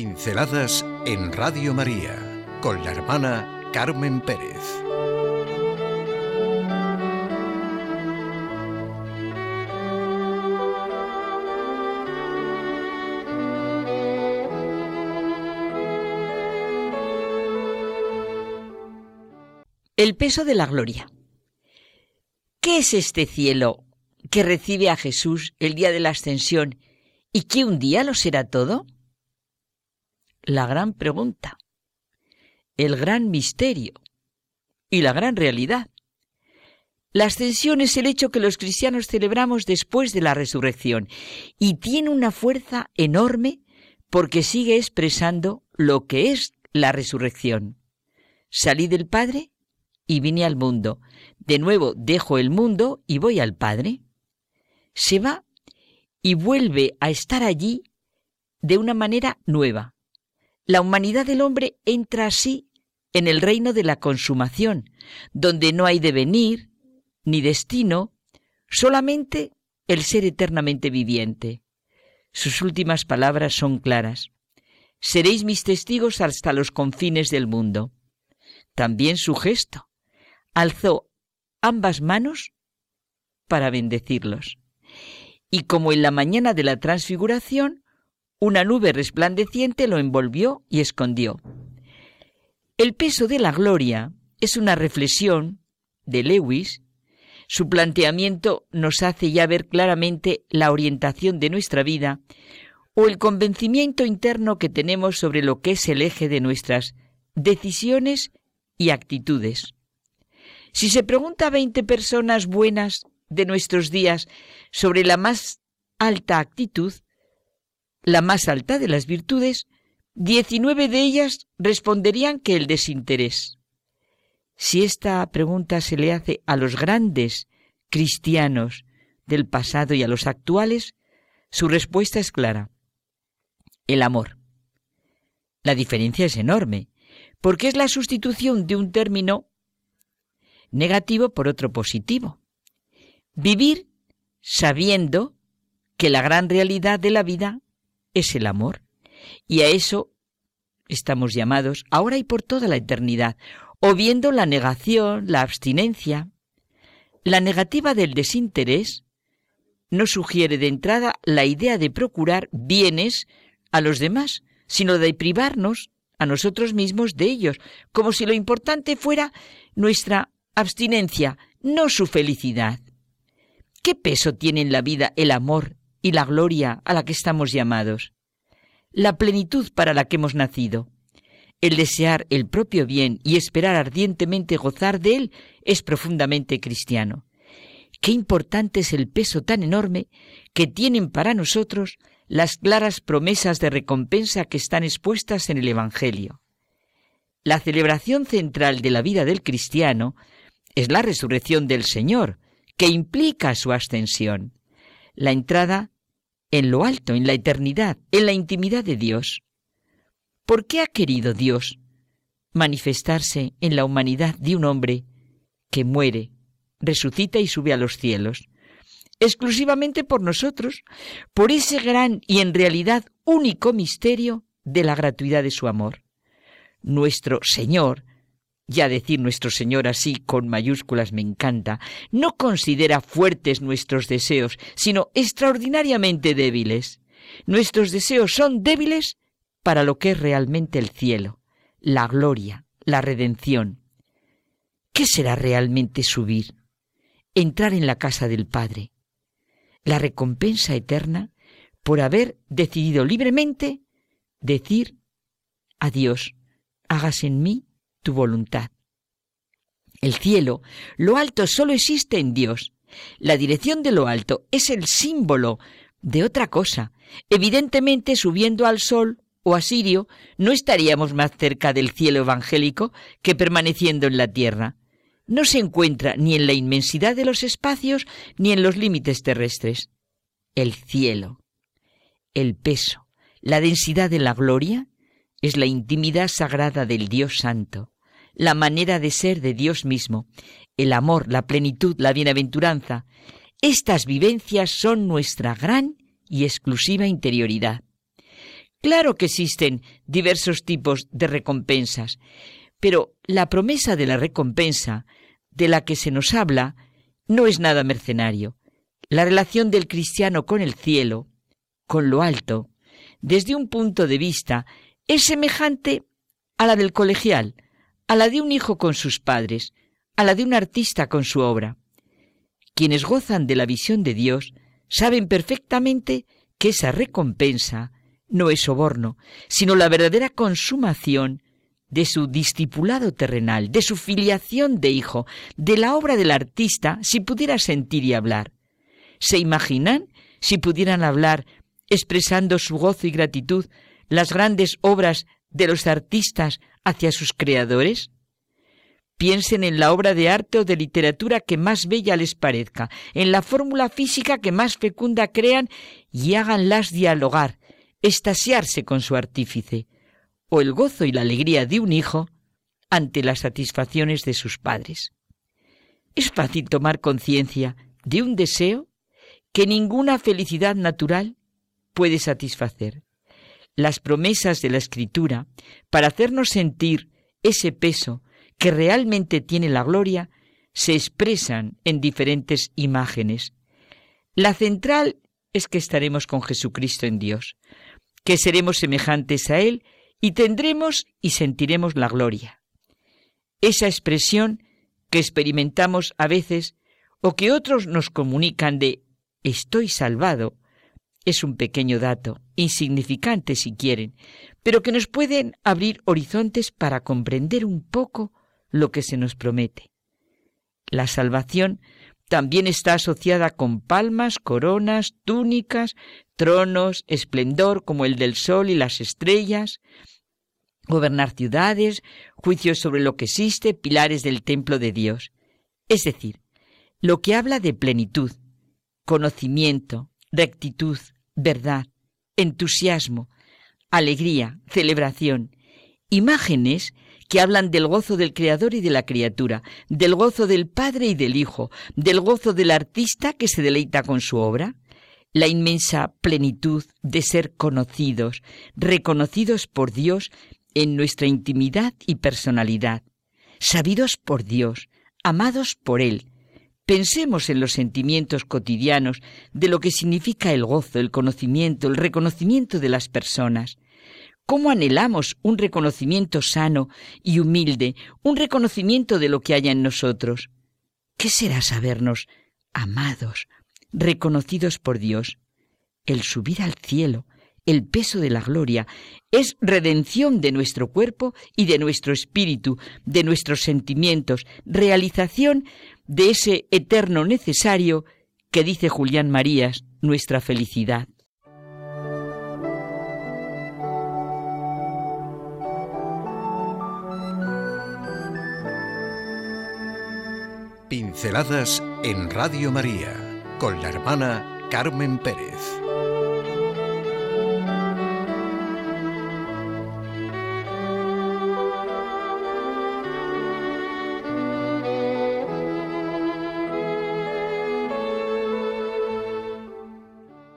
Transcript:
Pinceladas en Radio María con la hermana Carmen Pérez. El peso de la gloria. ¿Qué es este cielo que recibe a Jesús el día de la ascensión y que un día lo será todo? La gran pregunta, el gran misterio y la gran realidad. La ascensión es el hecho que los cristianos celebramos después de la resurrección y tiene una fuerza enorme porque sigue expresando lo que es la resurrección. Salí del Padre y vine al mundo. De nuevo dejo el mundo y voy al Padre. Se va y vuelve a estar allí de una manera nueva. La humanidad del hombre entra así en el reino de la consumación, donde no hay devenir ni destino, solamente el ser eternamente viviente. Sus últimas palabras son claras. Seréis mis testigos hasta los confines del mundo. También su gesto. Alzó ambas manos para bendecirlos y como en la mañana de la transfiguración, una nube resplandeciente lo envolvió y escondió. El peso de la gloria es una reflexión de Lewis. Su planteamiento nos hace ya ver claramente la orientación de nuestra vida o el convencimiento interno que tenemos sobre lo que es el eje de nuestras decisiones y actitudes. Si se pregunta a 20 personas buenas de nuestros días sobre la más alta actitud, la más alta de las virtudes, diecinueve de ellas responderían que el desinterés. Si esta pregunta se le hace a los grandes cristianos del pasado y a los actuales, su respuesta es clara. El amor. La diferencia es enorme, porque es la sustitución de un término negativo por otro positivo. Vivir sabiendo que la gran realidad de la vida es el amor. Y a eso estamos llamados ahora y por toda la eternidad, o viendo la negación, la abstinencia. La negativa del desinterés no sugiere de entrada la idea de procurar bienes a los demás, sino de privarnos a nosotros mismos de ellos, como si lo importante fuera nuestra abstinencia, no su felicidad. ¿Qué peso tiene en la vida el amor y la gloria a la que estamos llamados? La plenitud para la que hemos nacido. El desear el propio bien y esperar ardientemente gozar de él es profundamente cristiano. Qué importante es el peso tan enorme que tienen para nosotros las claras promesas de recompensa que están expuestas en el Evangelio. La celebración central de la vida del cristiano es la resurrección del Señor, que implica su ascensión, la entrada en lo alto, en la eternidad, en la intimidad de Dios. ¿Por qué ha querido Dios manifestarse en la humanidad de un hombre que muere, resucita y sube a los cielos? Exclusivamente por nosotros, por ese gran y en realidad único misterio de la gratuidad de su amor. Nuestro Señor ya decir nuestro Señor así con mayúsculas me encanta, no considera fuertes nuestros deseos, sino extraordinariamente débiles. Nuestros deseos son débiles para lo que es realmente el cielo, la gloria, la redención. ¿Qué será realmente subir? Entrar en la casa del Padre. La recompensa eterna por haber decidido libremente decir a Dios, hágase en mí tu voluntad. El cielo, lo alto solo existe en Dios. La dirección de lo alto es el símbolo de otra cosa. Evidentemente, subiendo al sol o a Sirio, no estaríamos más cerca del cielo evangélico que permaneciendo en la tierra. No se encuentra ni en la inmensidad de los espacios ni en los límites terrestres. El cielo, el peso, la densidad de la gloria es la intimidad sagrada del Dios Santo, la manera de ser de Dios mismo, el amor, la plenitud, la bienaventuranza. Estas vivencias son nuestra gran y exclusiva interioridad. Claro que existen diversos tipos de recompensas, pero la promesa de la recompensa de la que se nos habla no es nada mercenario. La relación del cristiano con el cielo, con lo alto, desde un punto de vista, es semejante a la del colegial, a la de un hijo con sus padres, a la de un artista con su obra. Quienes gozan de la visión de Dios saben perfectamente que esa recompensa no es soborno, sino la verdadera consumación de su discipulado terrenal, de su filiación de hijo, de la obra del artista, si pudiera sentir y hablar. ¿Se imaginan si pudieran hablar, expresando su gozo y gratitud, las grandes obras de los artistas hacia sus creadores? Piensen en la obra de arte o de literatura que más bella les parezca, en la fórmula física que más fecunda crean y háganlas dialogar, estasiarse con su artífice, o el gozo y la alegría de un hijo ante las satisfacciones de sus padres. Es fácil tomar conciencia de un deseo que ninguna felicidad natural puede satisfacer. Las promesas de la Escritura para hacernos sentir ese peso que realmente tiene la gloria se expresan en diferentes imágenes. La central es que estaremos con Jesucristo en Dios, que seremos semejantes a Él y tendremos y sentiremos la gloria. Esa expresión que experimentamos a veces o que otros nos comunican de estoy salvado es un pequeño dato, insignificante si quieren, pero que nos pueden abrir horizontes para comprender un poco lo que se nos promete. La salvación también está asociada con palmas, coronas, túnicas, tronos, esplendor como el del sol y las estrellas, gobernar ciudades, juicios sobre lo que existe, pilares del templo de Dios. Es decir, lo que habla de plenitud, conocimiento, rectitud, verdad, entusiasmo, alegría, celebración, imágenes que hablan del gozo del Creador y de la criatura, del gozo del Padre y del Hijo, del gozo del artista que se deleita con su obra, la inmensa plenitud de ser conocidos, reconocidos por Dios en nuestra intimidad y personalidad, sabidos por Dios, amados por Él. Pensemos en los sentimientos cotidianos de lo que significa el gozo, el conocimiento, el reconocimiento de las personas. ¿Cómo anhelamos un reconocimiento sano y humilde, un reconocimiento de lo que haya en nosotros? ¿Qué será sabernos amados, reconocidos por Dios? El subir al cielo, el peso de la gloria, es redención de nuestro cuerpo y de nuestro espíritu, de nuestros sentimientos, realización de ese eterno necesario que dice Julián Marías, nuestra felicidad. Pinceladas en Radio María con la hermana Carmen Pérez.